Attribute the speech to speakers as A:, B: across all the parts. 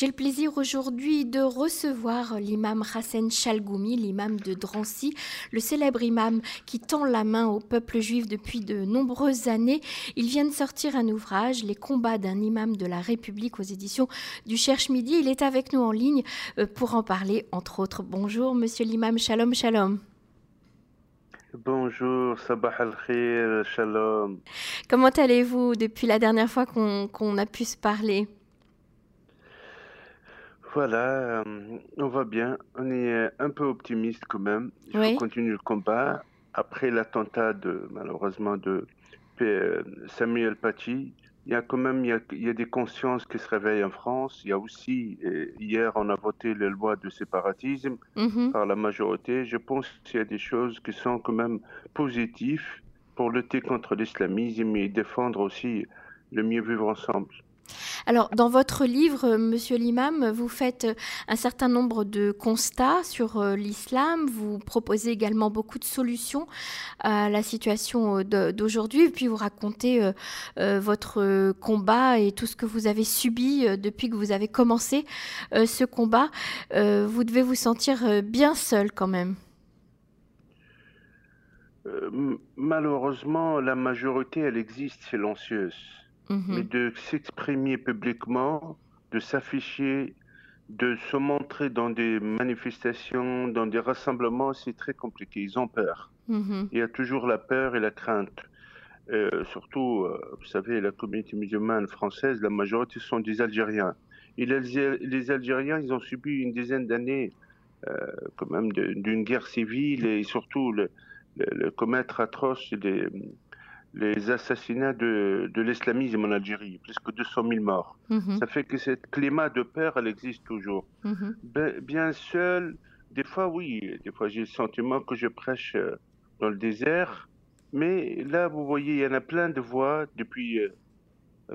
A: J'ai le plaisir aujourd'hui de recevoir l'imam Hassan Chalgoumi, l'imam de Drancy, le célèbre imam qui tend la main au peuple juif depuis de nombreuses années. Il vient de sortir un ouvrage, Les combats d'un imam de la République aux éditions du Cherche Midi. Il est avec nous en ligne euh, pour en parler, entre autres. Bonjour, monsieur l'imam, shalom, shalom.
B: Bonjour, sabah al-khir, shalom.
A: Comment allez-vous depuis la dernière fois qu'on a pu se parler?
B: Voilà, euh, on va bien. On est un peu optimiste quand même. Il faut continuer le combat. Après l'attentat de, malheureusement, de euh, Samuel Paty, il y a quand même il y a, des consciences qui se réveillent en France. Il y a aussi, hier, on a voté les lois de séparatisme mm-hmm. par la majorité. Je pense qu'il y a des choses qui sont quand même positives pour lutter contre l'islamisme et défendre aussi le mieux vivre ensemble.
A: Alors, dans votre livre, Monsieur l'imam, vous faites un certain nombre de constats sur euh, l'islam. Vous proposez également beaucoup de solutions à la situation euh, d'aujourd'hui. puis, vous racontez euh, votre combat et tout ce que vous avez subi depuis que vous avez commencé ce combat. vous devez vous sentir bien seul quand même.
B: malheureusement, la majorité, elle existe silencieuse. Mhm. mais de s'exprimer publiquement, de s'afficher, de se montrer dans des manifestations, dans des rassemblements, c'est très compliqué. Ils ont peur. Mhm. Il y a toujours la peur et la crainte. Euh, surtout, euh, vous savez, la communauté musulmane française, la majorité sont des Algériens. Et les, Algériens, ils ont subi une dizaine d'années euh, quand même d'une guerre civile et surtout le, le commettre atroce des, les assassinats de, de l'islamisme en Algérie, plus que 200 000 morts. Mhm. Ça fait que ce climat de peur, elle existe toujours. Mhm. bien seul, des fois oui, des fois j'ai le sentiment que je prêche euh, dans le désert, mais là, vous voyez, il y en a plein de voix depuis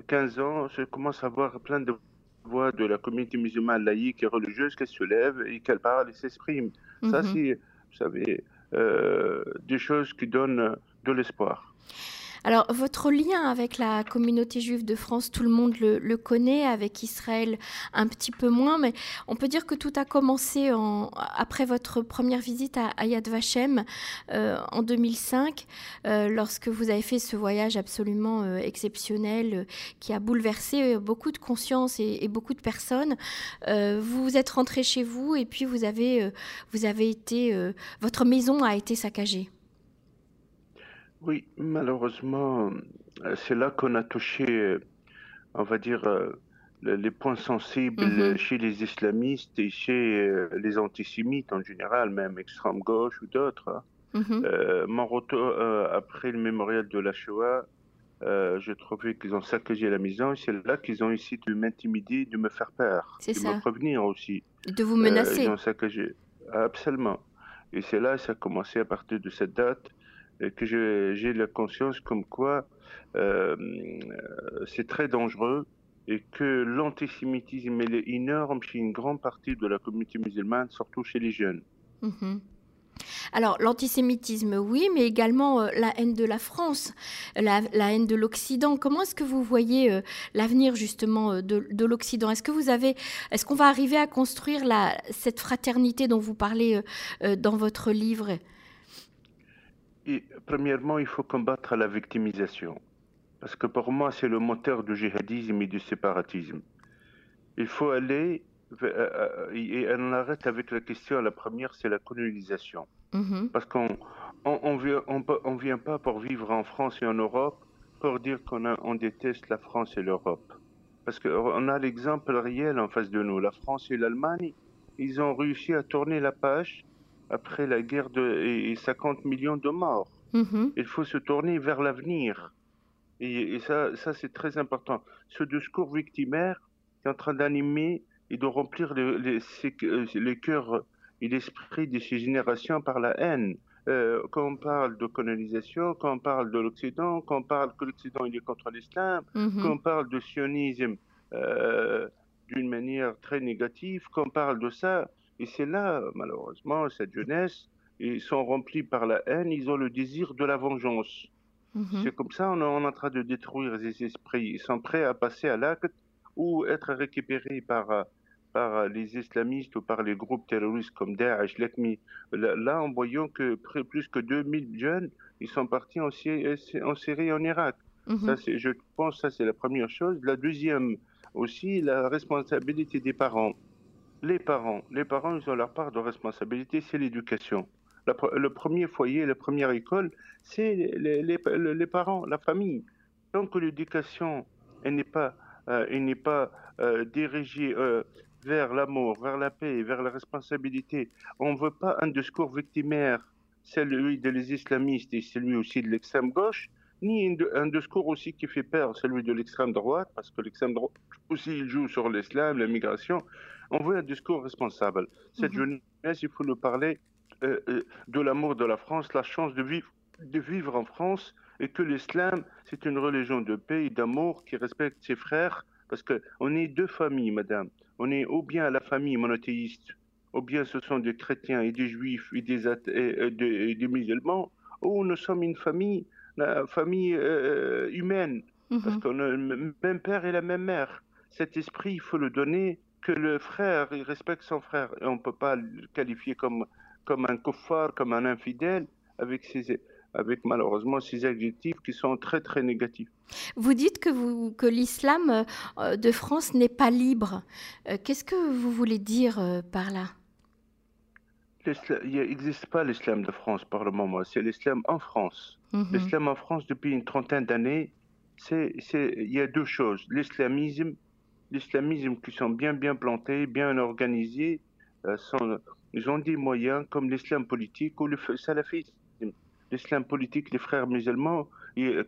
B: 15 euh, ans. Je commence à voir plein de voix de la communauté musulmane laïque et religieuse qui se lèvent et qui parlent et s'expriment. Ça, mhm. c'est, vous savez, euh, des choses qui donnent de l'espoir.
A: Alors, votre lien avec la communauté juive de France, tout le monde le, connaît, avec Israël un petit peu moins, mais on peut dire que tout a commencé après votre première visite à, Yad Vashem euh, en 2005, euh, lorsque vous avez fait ce voyage absolument euh, exceptionnel qui a bouleversé beaucoup de conscience et, beaucoup de personnes. vous êtes rentré chez vous et puis vous avez, vous avez été, votre maison a été saccagée.
B: Oui, malheureusement, euh, c'est là qu'on a touché, euh, on va dire, euh, les points sensibles mhm. chez les islamistes et chez les antisémites en général, même extrême gauche ou d'autres. Hein. Mhm. mon retour après le mémorial de la Shoah, je trouvais qu'ils ont saccagé la maison et c'est là qu'ils ont essayé de m'intimider, de me faire peur, de me prévenir aussi.
A: De vous menacer.
B: ils ont saccagé. Absolument. Et c'est là, ça a commencé à partir de cette date que j'ai la conscience comme quoi euh, c'est très dangereux et que l'antisémitisme est énorme chez une grande partie de la communauté musulmane, surtout chez les jeunes.
A: Mhm. Alors l'antisémitisme, oui, mais également euh, la haine de la France, la, haine de l'Occident. Comment est-ce que vous voyez euh, l'avenir justement de, de l'Occident? Est-ce que vous avez, est-ce qu'on va arriver à construire cette fraternité dont vous parlez dans votre livre?
B: Premièrement, il faut combattre la victimisation. Parce que pour moi, c'est le moteur du djihadisme et du séparatisme. Il faut aller euh, euh, et on arrête avec la question. La première, c'est la colonisation. Mm-hmm. Parce qu'on on, on, vient, on, vient pas pour vivre en France et en Europe pour dire qu'on on déteste la France et l'Europe. Parce qu'on a l'exemple réel en face de nous. La France et l'Allemagne, ils ont réussi à tourner la page après la guerre de, et 50 millions de morts. Mm-hmm. Il faut se tourner vers l'avenir. Et, ça, ça c'est très important. Ce discours victimaire est en train d'animer et de remplir les, euh, les cœurs et l'esprit de ces générations par la haine. Euh, quand on parle de colonisation, quand on parle de l'Occident, quand on parle que l'Occident est contre l'islam, mm-hmm. quand on parle de sionisme euh, d'une manière très négative, quand on parle de ça, et c'est là, malheureusement, cette jeunesse, ils sont remplis par la haine, ils ont le désir de la vengeance. Mhm. C'est comme ça, on est en train de détruire les esprits. Ils sont prêts à passer à l'acte ou être récupérés par, par les islamistes ou par les groupes terroristes comme Daesh, l'ECMI. Là, en voyant que plus que 2000 jeunes, ils sont partis en, en Syrie et en Irak. Mhm. Ça, je pense que ça, c'est la première chose. La deuxième aussi, la responsabilité des parents. Les parents, les parents, ils ont leur part de responsabilité, c'est l'éducation. Le premier foyer, la première école, c'est les, parents, la famille. Tant que l'éducation n'est pas, euh, n'est pas euh, dirigée euh, vers l'amour, vers la paix, vers la responsabilité, on ne veut pas un discours victimaire, celui des islamistes et celui aussi de l'extrême gauche, ni un discours aussi qui fait peur, celui de l'extrême droite, parce que l'extrême droite aussi il joue sur l'islam, l'immigration. On veut un discours responsable. Cette mhm. jeunesse, il faut nous parler euh, euh, de l'amour de la France, la chance de vivre, de vivre en France, et que l'islam, c'est une religion de paix et d'amour qui respecte ses frères, parce qu'on est deux familles, madame. On est ou bien la famille monothéiste, ou bien ce sont des chrétiens et des juifs et des, et des musulmans, ou nous sommes une famille la famille euh, humaine, parce mhm. qu'on a le même père et la même mère. Cet esprit, il faut le donner, que le frère, il respecte son frère. Et on ne peut pas le qualifier comme, comme un kuffar, comme un infidèle, avec, ses, avec malheureusement ces adjectifs qui sont très très négatifs.
A: Vous dites que, vous, que l'islam euh, de France n'est pas libre. Euh, qu'est-ce que vous voulez dire par là?
B: Il n'existe pas l'islam de France par le moment, c'est l'islam en France. Mhm. L'islam en France, depuis une trentaine d'années, il y a deux choses. L'islamisme, l'islamisme qui sont bien, bien plantés, bien organisés, euh, sont, ils ont des moyens comme l'islam politique ou le salafisme. L'islam politique, les frères musulmans,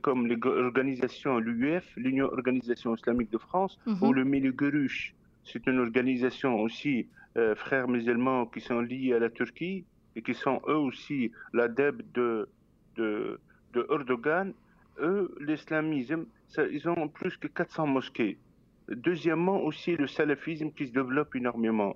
B: comme l'organisation, l'UF, l'Union Organisation Islamique de France, mhm. ou le Gurush. C'est une organisation aussi euh, frères musulmans qui sont liés à la Turquie et qui sont eux aussi l'adepte de, de, de Erdogan, eux, l'islamisme, ils ont plus que 400 mosquées. Deuxièmement, aussi le salafisme qui se développe énormément.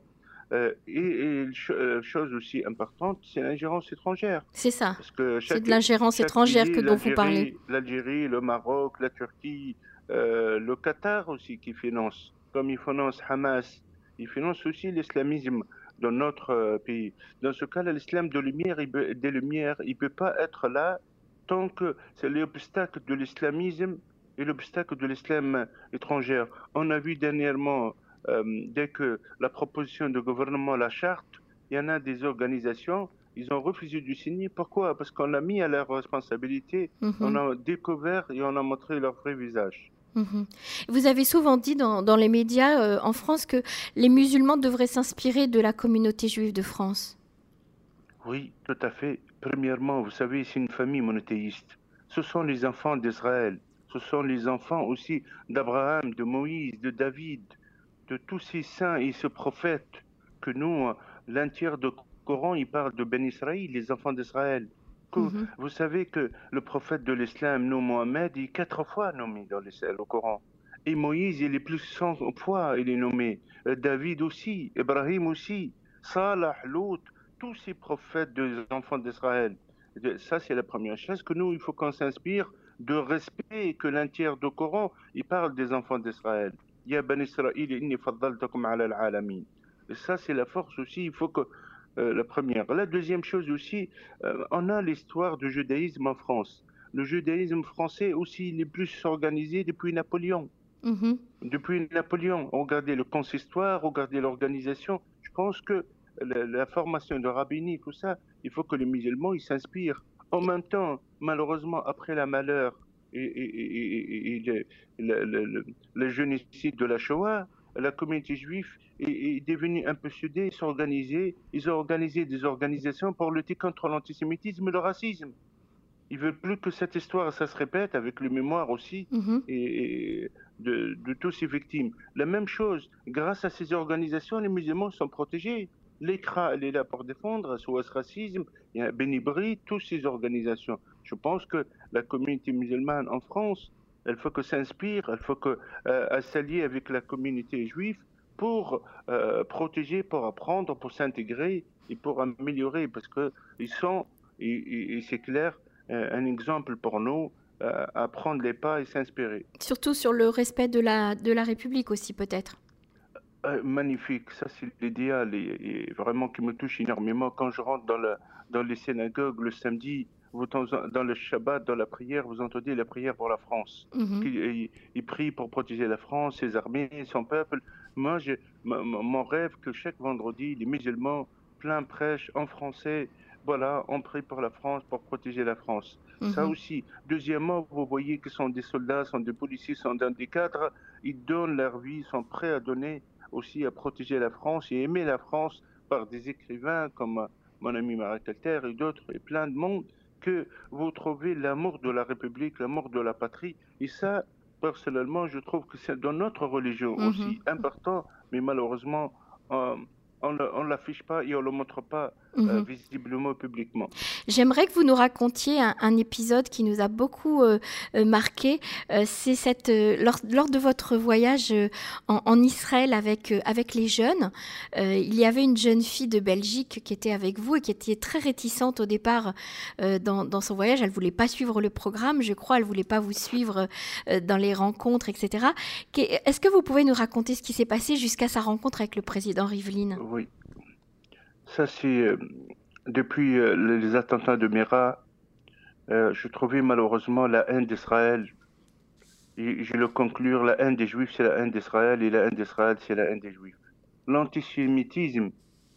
B: Euh, et, euh, chose aussi importante, c'est l'ingérence étrangère.
A: C'est ça. C'est de l'ingérence étrangère que dont vous parlez.
B: L'Algérie, le Maroc, la Turquie, le Qatar aussi qui finance, comme ils financent Hamas, il finance aussi l'islamisme dans notre euh, pays. Dans ce cas, l'islam de lumière, des lumières, il ne peut pas être là tant que c'est l'obstacle de l'islamisme et l'obstacle de l'islam étranger. On a vu dernièrement, euh, dès que la proposition de gouvernement, la charte, il y en a des organisations, ils ont refusé de signer. Pourquoi? Parce qu'on a mis à leur responsabilité, mhm. on a découvert et on a montré leur vrai visage.
A: Mhm. Vous avez souvent dit dans, les médias euh, en France que les musulmans devraient s'inspirer de la communauté juive de France.
B: Oui, tout à fait. Premièrement, vous savez, c'est une famille monothéiste. Ce sont les enfants d'Israël. Ce sont les enfants aussi d'Abraham, de Moïse, de David, de tous ces saints et ces prophètes que nous, l'entier de Coran, il parle de Ben Israël, les enfants d'Israël. Mhm. Vous savez que le prophète de l'islam, nous, Mohamed, il est quatre fois nommé dans le Coran. Et Moïse, il est plus cent fois, il est nommé. Euh, David aussi, Ibrahim aussi, Salah, Lot, tous ces prophètes des enfants d'Israël. Ça, c'est la première chose que nous, il faut qu'on s'inspire de respect que l'entier du Coran, il parle des enfants d'Israël. Ya ben Israël, inni faddaltakum ala al-alamin. Ça, c'est la force aussi. Il faut que euh, la première. La deuxième chose aussi, euh, on a l'histoire du judaïsme en France. Le judaïsme français aussi, il est plus organisé depuis Napoléon. Mhm. Depuis Napoléon, regardez le consistoire, regardez l'organisation. Je pense que la, formation de rabbini, tout ça, il faut que les musulmans ils s'inspirent. En même temps, malheureusement, après la malheur et, et, le, génocide de la Shoah, la communauté juive est, devenue un peu soudée, s'organiser. Ils ont organisé des organisations pour lutter contre l'antisémitisme et le racisme. Ils veulent plus que cette histoire, ça se répète avec le mémoire aussi mhm. et, de, tous ces victimes. La même chose, grâce à ces organisations, les musulmans sont protégés. L'ECRA, elle est là pour défendre SOS Racisme, Benibri, toutes ces organisations. Je pense que la communauté musulmane en France, elle faut que s'inspire, elle faut que euh, s'allier avec la communauté juive pour euh, protéger, pour apprendre, pour s'intégrer et pour améliorer, parce que ils sont, et, c'est clair, euh, un exemple pour nous à prendre les pas et s'inspirer.
A: Surtout sur le respect de la, de la République aussi, peut-être.
B: Euh, magnifique, ça c'est l'idéal et, vraiment qui me touche énormément. Quand je rentre dans, la, dans les synagogues le samedi, vous, dans le Shabbat, dans la prière, vous entendez la prière pour la France. Mhm. il, prie pour protéger la France, ses armées, son peuple. Moi, je, mon rêve que chaque vendredi, les musulmans plein prêche en français, voilà, on prie pour la France, pour protéger la France. Ça mhm. aussi. Deuxièmement, vous voyez que sont des soldats, sont des policiers, sont des cadres, ils donnent leur vie, sont prêts à donner aussi à protéger la France et aimer la France par des écrivains comme mon ami Marie Calter et d'autres et plein de monde que vous trouvez l'amour de la République, l'amour de la patrie. Et ça, personnellement, je trouve que c'est dans notre religion mhm. aussi important, mais malheureusement, euh, on ne l'affiche pas et on ne le montre pas euh, mhm. visiblement publiquement.
A: J'aimerais que vous nous racontiez un, épisode qui nous a beaucoup euh, euh, marqué. c'est cette lors, lors, de votre voyage en, Israël avec avec les jeunes, il y avait une jeune fille de Belgique qui était avec vous et qui était très réticente au départ dans, dans, son voyage. Elle voulait pas suivre le programme, je crois. Elle voulait pas vous suivre dans les rencontres, etc. Est-ce que vous pouvez nous raconter ce qui s'est passé jusqu'à sa rencontre avec le président Rivlin?
B: Oui. Ça, c'est euh, depuis euh, les attentats de Mera, euh, je trouvais malheureusement la haine d'Israël. Je le conclure, la haine des Juifs, c'est la haine d'Israël, et la haine d'Israël, c'est la haine des Juifs. L'antisémitisme,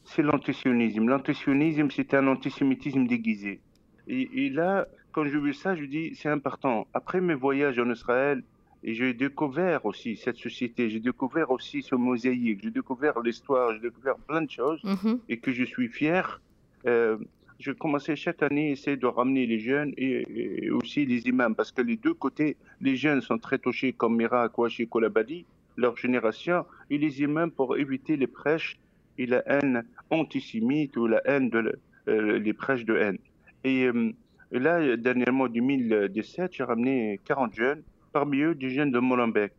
B: c'est l'antisionisme. L'antisionisme, c'est un antisémitisme déguisé. Et, et, là, quand je vu ça, je dis, c'est important. Après mes voyages en Israël, et j'ai découvert aussi cette société, j'ai découvert aussi ce mosaïque, j'ai découvert l'histoire, j'ai découvert plein de choses mhm. et que je suis fier. Euh, je commençais chaque année à essayer de ramener les jeunes et, aussi les imams parce que les deux côtés, les jeunes sont très touchés comme Mira, Kouachi, Kolabadi, leur génération, et les imams pour éviter les prêches et la haine antisémite ou la haine de euh, les prêches de haine. Et, euh, et là, dernièrement, en 2017, j'ai ramené 40 jeunes parmi eux des jeunes de Molenbeek,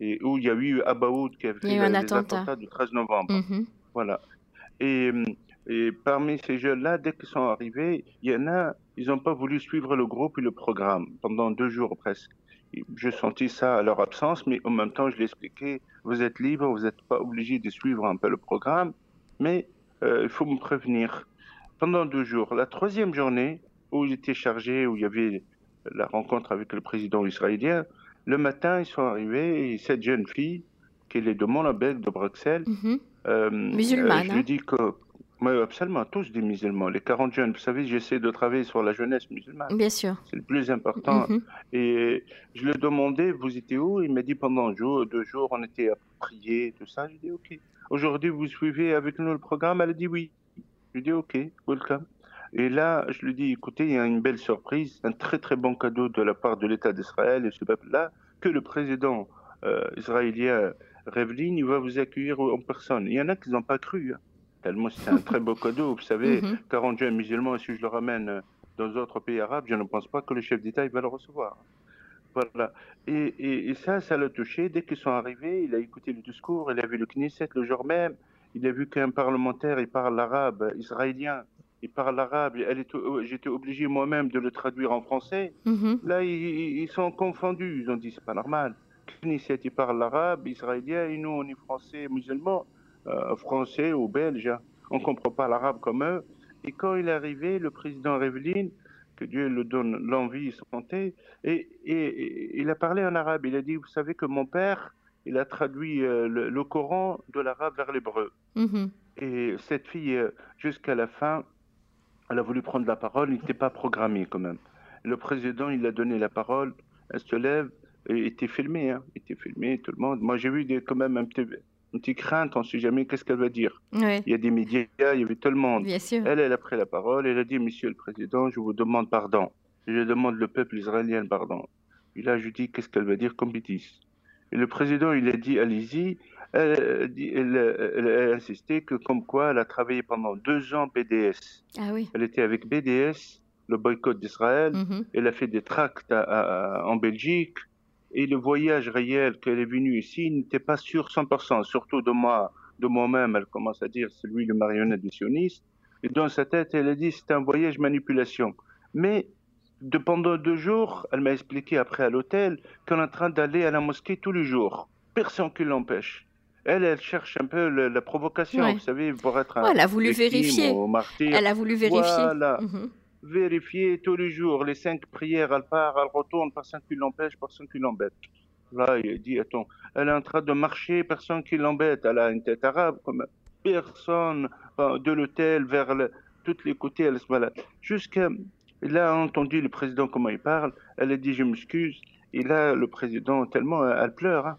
B: et où il y a eu Abaoud qui a fait les attentats du 13 novembre. Mhm. Voilà. Et, et, parmi ces jeunes-là, dès qu'ils sont arrivés, il y en a, ils n'ont pas voulu suivre le groupe et le programme pendant deux jours presque. Je sentis ça à leur absence, mais en même temps, je l'expliquais, vous êtes libre, vous n'êtes pas obligé de suivre un peu le programme, mais euh, il faut me prévenir. Pendant deux jours, la troisième journée, où j'étais chargé, où il y avait la rencontre avec le président israélien. Le matin, ils sont arrivés et cette jeune fille, qui est de Molenbeek, de Bruxelles,
A: mhm. euh, musulmane.
B: je lui hein. dis que oui, absolument, tous des musulmans. Les 40 jeunes, vous savez, j'essaie de travailler sur la jeunesse musulmane.
A: Bien sûr.
B: C'est le plus important. Mhm. Et je lui ai demandé, vous étiez où? Il m'a dit, pendant deux jours, on était à prier, tout ça. Je lui ai dit, OK. Aujourd'hui, vous suivez avec nous le programme? Elle a dit oui. Je lui ai dit, OK, welcome. Et là, je lui dis, écoutez, il y a une belle surprise, un très très bon cadeau de la part de l'État d'Israël et ce peuple-là, que le président euh, israélien Revlin, il va vous accueillir en personne. Il y en a qui n'ont pas cru, hein. tellement c'est un très beau cadeau. Vous savez, 40 mhm. jeunes musulmans, si je le ramène dans d'autres pays arabes, je ne pense pas que le chef d'État va le recevoir. Voilà. Et, et, ça, ça l'a touché. Dès qu'ils sont arrivés, il a écouté le discours, il a vu le Knesset le jour même, il a vu qu'un parlementaire, il parle l'arabe israélien il parle arabe, euh, j'étais obligé moi-même de le traduire en français. Mhm. Là, ils, sont confondus. Ils ont dit c'est pas normal. Knesset, il parle l'arabe, israélien, et nous, on est français, musulmans, euh, français ou belges. Hein. On comprend pas l'arabe comme eux. Et quand il est arrivé, le président Revlin, que Dieu le donne l'envie, santé, et, et, il a parlé en arabe. Il a dit, vous savez que mon père, il a traduit euh, le, Coran de l'arabe vers l'hébreu. Mhm. Et cette fille, jusqu'à la fin, elle a voulu prendre la parole, il n'était pas programmé quand même. Le président, il a donné la parole, elle se lève, et était filmé, hein, était filmé, tout le monde. Moi, j'ai vu des, quand même un petit, une petite crainte, on ne sait jamais qu'est-ce qu'elle va dire. Il y a des médias, il y avait tout le monde.
A: Bien sûr.
B: Elle, elle a pris la parole, elle a dit, Monsieur le Président, je vous demande pardon. Je demande le peuple israélien pardon. Et là, je dis, qu'est-ce qu'elle va dire comme bêtise? Et le président, il a dit, allez-y, elle, a insisté que comme quoi elle a travaillé pendant deux ans BDS.
A: Ah oui.
B: Elle était avec BDS, le boycott d'Israël. Mm-hmm. Elle a fait des tracts en Belgique. Et le voyage réel qu'elle est venue ici n'était pas sûr 100%, surtout de moi, de moi-même. Elle commence à dire c'est lui le marionnette du sioniste. Et dans sa tête, elle a dit c'est un voyage manipulation. Mais de pendant deux jours, elle m'a expliqué après à l'hôtel qu'elle est en train d'aller à la mosquée tous les jours. Personne qui l'empêche. Elle, elle cherche un peu la provocation, vous savez, pour être
A: un. elle a voulu vérifier. Elle a voulu vérifier.
B: Voilà. Mhm. Vérifier tous les jours, les cinq prières, elle part, elle retourne, personne qui l'empêche, personne qui l'embête. Là, il dit, attends, elle est en train de marcher, personne qui l'embête. Elle a une tête arabe, comme personne, de l'hôtel vers le, tous les côtés, elle se balade. Jusqu'à, là, a entendu le président comment il parle, elle a dit, je m'excuse. Et là, le président, tellement, elle pleure. Hein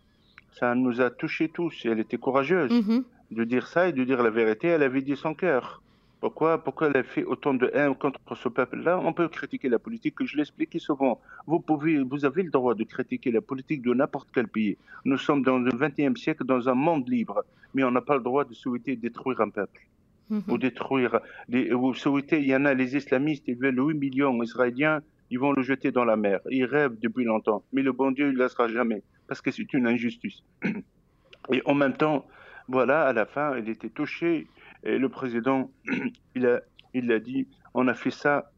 B: ça nous a touchés tous. elle était courageuse mhm. de dire ça et de dire la vérité. Elle avait dit son cœur. Pourquoi, pourquoi elle a fait autant de haine contre ce peuple-là? On peut critiquer la politique, je l'expliquais souvent. Vous, pouvez, vous avez le droit de critiquer la politique de n'importe quel pays. Nous sommes dans le XXe siècle, dans un monde libre, mais on n'a pas le droit de souhaiter détruire un peuple. Mhm. Ou détruire. Les, vous souhaitez, il y en a les islamistes, ils veulent 8 millions israéliens, ils vont le jeter dans la mer. Ils rêvent depuis longtemps, mais le bon Dieu, il ne laissera jamais parce que c'est une injustice. Et en même temps, voilà, à la fin, il était touché. Et le président, il a, il a dit, on a fait ça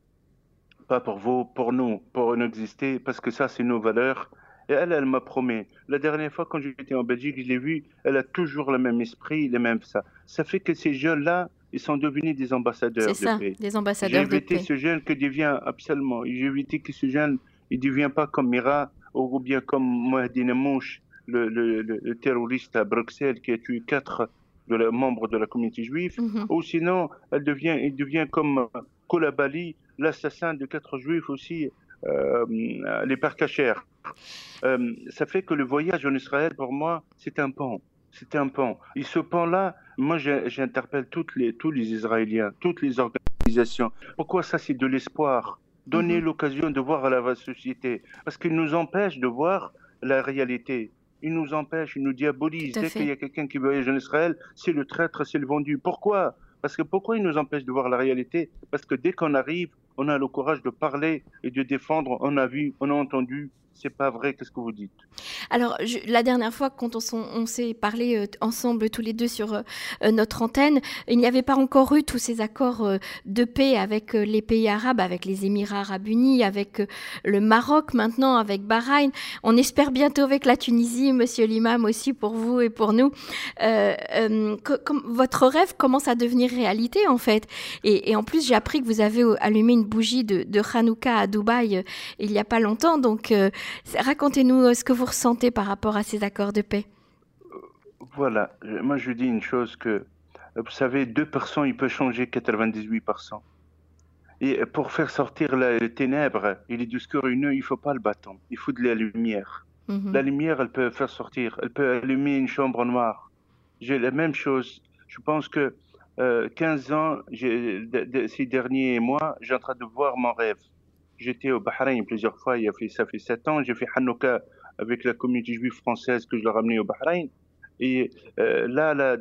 B: pas pour vous, pour nous, pour nous exister, parce que ça, c'est nos valeurs. Et elle, elle m'a promis. La dernière fois, quand j'étais en Belgique, je l'ai vue, elle a toujours le même esprit, le même ça. Ça fait que ces jeunes-là, ils sont devenus des ambassadeurs
A: C'est ça, des ambassadeurs
B: de paix. J'ai évité ce jeune qui devient, absolument, j'ai évité que ce jeune, il ne devient pas comme Mira, ou bien comme Mohdine Mouch, le, terroriste à Bruxelles qui a tué quatre de membres de la communauté juive, mhm. ou sinon elle devient, il devient comme Kolabali, l'assassin de quatre juifs aussi, euh, les pères cachers. Euh, ça fait que le voyage en Israël, pour moi, c'est un pont. C'est un pont. Et ce pont-là, moi, j'interpelle toutes les, tous les Israéliens, toutes les organisations. Pourquoi ça, c'est de l'espoir? Donner mhm. l'occasion de voir la société. Parce qu'il nous empêche de voir la réalité. Il nous empêche, il nous diabolise. Dès qu'il y a quelqu'un qui voyage en Israël, c'est le traître, c'est le vendu. Pourquoi? Parce que pourquoi il nous empêche de voir la réalité? Parce que dès qu'on arrive, on a le courage de parler et de défendre. On a vu, on a entendu, c'est pas vrai, qu'est-ce que vous dites?
A: Alors, la dernière fois, quand on, s'est parlé euh, ensemble tous les deux sur euh, euh, notre antenne, il n'y avait pas encore eu tous ces accords de paix avec les pays arabes, avec les Émirats arabes unis, avec le Maroc maintenant, avec Bahreïn. On espère bientôt avec la Tunisie, monsieur l'imam aussi pour vous et pour nous. votre rêve commence à devenir réalité en fait. Et, en plus, j'ai appris que vous avez allumé une bougie de, de Hanouka à Dubaï il n'y a pas longtemps. Donc, Racontez-nous euh, ce que vous ressentez par rapport à ces accords de paix.
B: Voilà, moi je dis une chose que, vous savez, 2%, il peut changer 98%. Et pour faire sortir les ténèbres et les discours il ne faut pas le bâton, il faut de la lumière. Mhm. La lumière, elle peut faire sortir, elle peut allumer une chambre noire. J'ai la même chose. Je pense que 15 euh, ans, ces derniers mois, j'ai en train de voir mon rêve. J'étais au Bahreïn plusieurs fois, il a fait, ça fait sept ans. J'ai fait Hanouka avec la communauté juive française que je leur ramené au Bahreïn. Et euh, là, là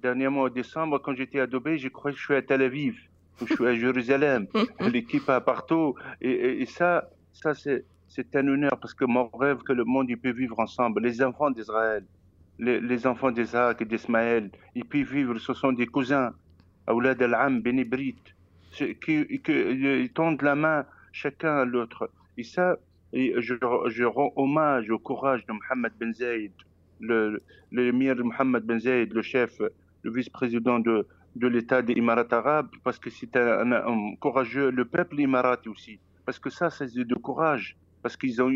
B: dernièrement au décembre, quand j'étais à Dubaï, j'ai cru que je suis à Tel Aviv, ou je suis à Jérusalem. L'équipe à partout. Et, et, ça, ça c'est, c'est un honneur parce que mon rêve que le monde il peut vivre ensemble. Les enfants d'Israël, les, les enfants d'Isaac et d'Ismaël, ils peuvent vivre, ce sont des cousins. Aoulad al-Am, Benibrit, qui, qui, qui tendent la main chacun à l'autre. Et ça, je, rends hommage au courage de Mohamed Ben Zaïd, le, le Mohamed Ben Zaïd, le chef, le vice-président de, de l'État des Émirats arabes, parce que c'est un, courageux, le peuple émirati aussi, parce que ça, c'est de courage, parce qu'ils ont,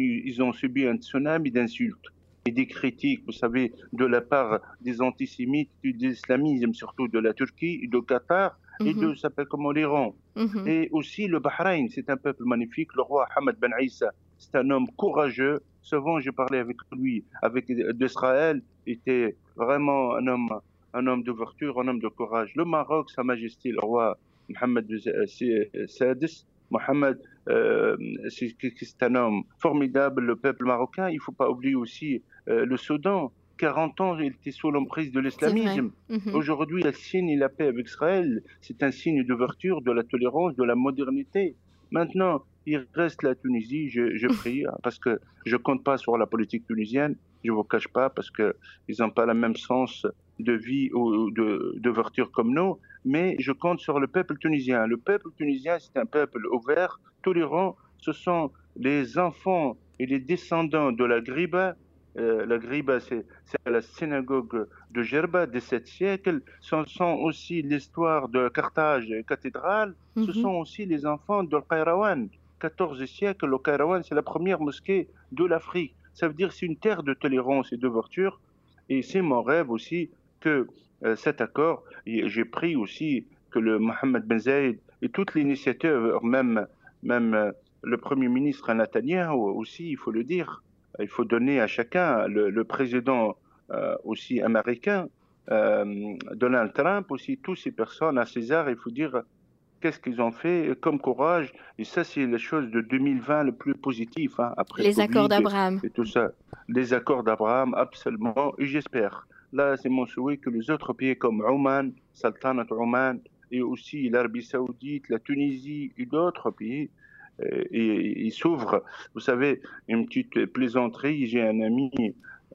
B: ont subi un tsunami d'insultes et des critiques, vous savez, de la part des antisémites, de l'islamisme, surtout de la Turquie, du Qatar, et de mhm. s'appelle comment l'Iran. Mhm. Et aussi le Bahreïn, c'est un peuple magnifique. Le roi Hamad Ben Issa, c'est un homme courageux. Souvent, j'ai parlé avec lui, avec d'Israël, était vraiment un homme, un homme d'ouverture, un homme de courage. Le Maroc, Sa Majesté, le roi Mohamed Sadis, Mohamed, euh, c'est un homme formidable, le peuple marocain. Il ne faut pas oublier aussi euh, le Soudan. 40 ans, il était sous l'emprise de l'islamisme. Mhm. Aujourd'hui, il signe la paix avec Israël. C'est un signe d'ouverture, de la tolérance, de la modernité. Maintenant, il reste la Tunisie. Je, prie, hein, parce que je compte pas sur la politique tunisienne. Je vous cache pas, parce que ils n'ont pas le même sens de vie ou d'ouverture comme nous. Mais je compte sur le peuple tunisien. Le peuple tunisien, c'est un peuple ouvert, tolérant. Ce sont les enfants et les descendants de la Griba Euh, la Griba, c'est la synagogue de Gerba des 7 siècles. Ce sont aussi l'histoire de Carthage, cathédrale. Ce mhm. sont aussi les enfants de Qayrawan. 14 siècles, le c'est la première mosquée de l'Afrique. Ça veut dire c'est une terre de tolérance et d'ouverture. Et c'est mon rêve aussi que euh, cet accord, j'ai pris aussi que le Mohamed Ben Zayed et toutes les initiateurs, même, même euh, le Premier ministre Netanyahu aussi, il faut le dire, il faut donner à chacun, le, président euh, aussi américain, Donald Trump aussi, toutes ces personnes à César, il faut dire qu'est-ce qu'ils ont fait comme courage. Et ça, c'est la chose de 2020 le plus positif. Hein,
A: après les accords d'Abraham.
B: Et, tout ça. Les accords d'Abraham, absolument. Et j'espère. Là, c'est mon souhait que les autres pays comme Oman, Sultanat Oman, et aussi l'Arabie Saoudite, la Tunisie et d'autres pays, euh, ils s'ouvrent. Vous savez, une petite plaisanterie. J'ai un ami,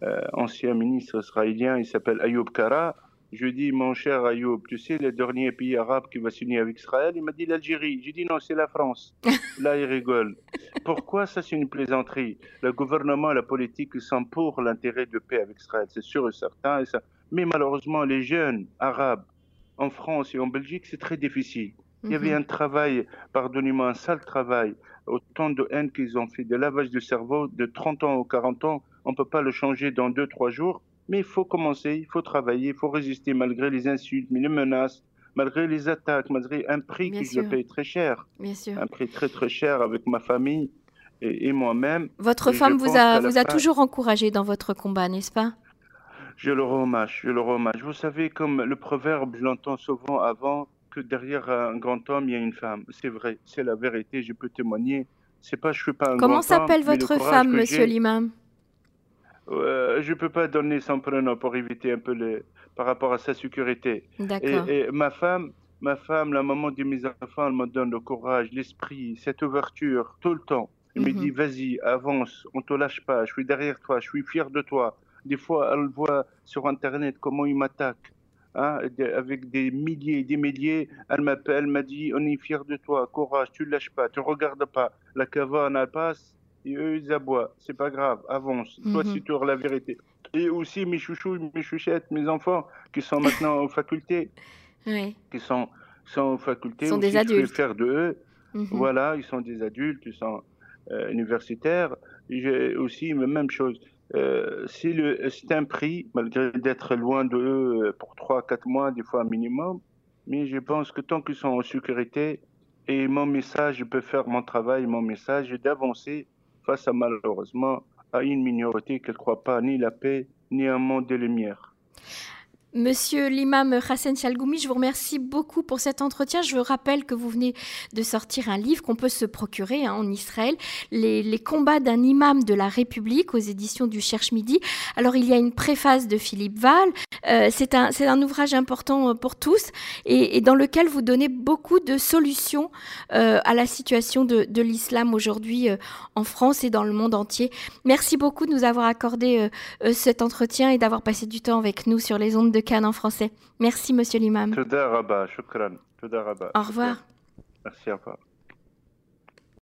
B: euh, ancien ministre israélien, il s'appelle Ayoub Kara. Je dis, mon cher Ayoub, tu sais, le dernier pays arabe qui va signer avec Israël, il m'a dit l'Algérie. J'ai dit, non, c'est la France. Là, il rigole. Pourquoi ça, c'est une plaisanterie? Le gouvernement et la politique sont pour l'intérêt de paix avec Israël, c'est sûr et certain. Et ça... Mais malheureusement, les jeunes arabes en France et en Belgique, c'est très difficile. Il y avait mhm. un travail, pardonnez-moi, un sale travail, autant de haine qu'ils ont fait, de lavage de cerveau de 30 ans ou 40 ans, on ne peut pas le changer dans 2-3 jours. Mais il faut commencer, il faut travailler, il faut résister malgré les insultes, mais les menaces, malgré les attaques, malgré un prix que je paye très cher.
A: Bien sûr.
B: Un prix très très cher avec ma famille et, moi-même.
A: Votre femme vous a, vous a toujours encouragé dans votre combat, n'est-ce pas?
B: Je le hommage, je le hommage. Vous savez, comme le proverbe, je l'entends souvent avant, que derrière un grand homme, il y a une femme. C'est vrai, c'est la vérité, je peux témoigner. C'est pas, je suis pas un
A: Comment s'appelle votre femme, monsieur l'imam
B: euh, je ne peux pas donner son prénom pour éviter un peu le, par rapport à sa sécurité. Et, ma femme, ma femme, la maman de mes enfants, elle me donne le courage, l'esprit, cette ouverture tout le temps. Elle me mhm. dit, vas-y, avance, on te lâche pas, je suis derrière toi, je suis fier de toi. Des fois, elle voit sur Internet comment il m'attaque. Hein, avec des milliers et des milliers, elle m'appelle, elle m'a dit, on est fier de toi, courage, tu ne lâches pas, tu ne regardes pas. La caverne, elle passe, et eux, ils aboient. C'est pas grave, avance. Toi, mhm. tu la vérité. Et aussi mes chouchous, mes chouchettes, mes enfants qui sont maintenant en faculté. Qui sont, sont en faculté.
A: Ils sont des adultes.
B: faire de eux. Mhm. Voilà, ils sont des adultes, ils sont euh, universitaires. J'ai aussi la même chose. Euh, c'est un prix, malgré d'être loin de eux pour 3-4 mois, des fois minimum. Mais je pense que tant qu'ils sont en sécurité, et mon message, je peux faire mon travail, mon message d'avancer face à malheureusement à une minorité qui ne croit pas ni la paix ni un monde de lumière.
A: Monsieur l'imam Hassan Chalgoumi, je vous remercie beaucoup pour cet entretien. Je rappelle que vous venez de sortir un livre qu'on peut se procurer hein, en Israël, les, combats d'un imam de la République aux éditions du Cherche Midi. Alors il y a une préface de Philippe Val. Euh, c'est un, ouvrage important euh, pour tous et, dans lequel vous donnez beaucoup de solutions euh, à la situation de l'islam aujourd'hui en France et dans le monde entier. Merci beaucoup de nous avoir accordé cet entretien et d'avoir passé du temps avec nous sur les ondes de Cannes en français. Merci, monsieur l'imam.
B: Au revoir.
A: Au revoir.
B: Merci, au revoir.